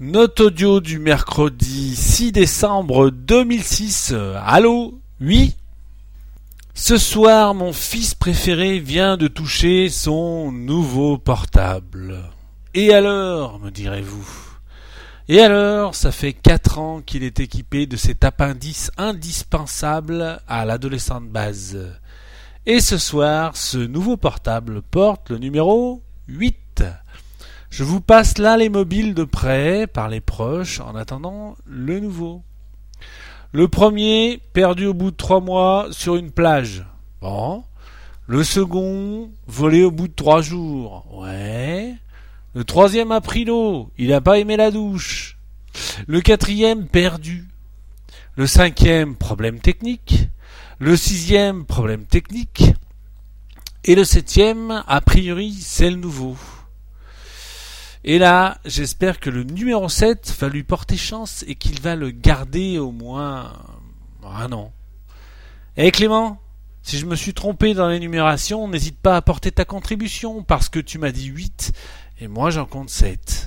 Note audio du mercredi 6 décembre 2006. Allô? Oui? Ce soir, mon fils préféré vient de toucher son nouveau portable. Et alors, me direz-vous? Et alors, ça fait quatre ans qu'il est équipé de cet appendice indispensable à l'adolescent de base. Et ce soir, ce nouveau portable porte le numéro 8. Je vous passe là les mobiles de près par les proches en attendant le nouveau. Le premier, perdu au bout de trois mois sur une plage. Bon. Le second, volé au bout de trois jours. Ouais. Le troisième a pris l'eau. Il n'a pas aimé la douche. Le quatrième, perdu. Le cinquième, problème technique. Le sixième, problème technique. Et le septième, a priori, c'est le nouveau. Et là, j'espère que le numéro 7 va lui porter chance et qu'il va le garder au moins un an. Eh Clément, si je me suis trompé dans l'énumération, n'hésite pas à apporter ta contribution parce que tu m'as dit 8 et moi j'en compte 7.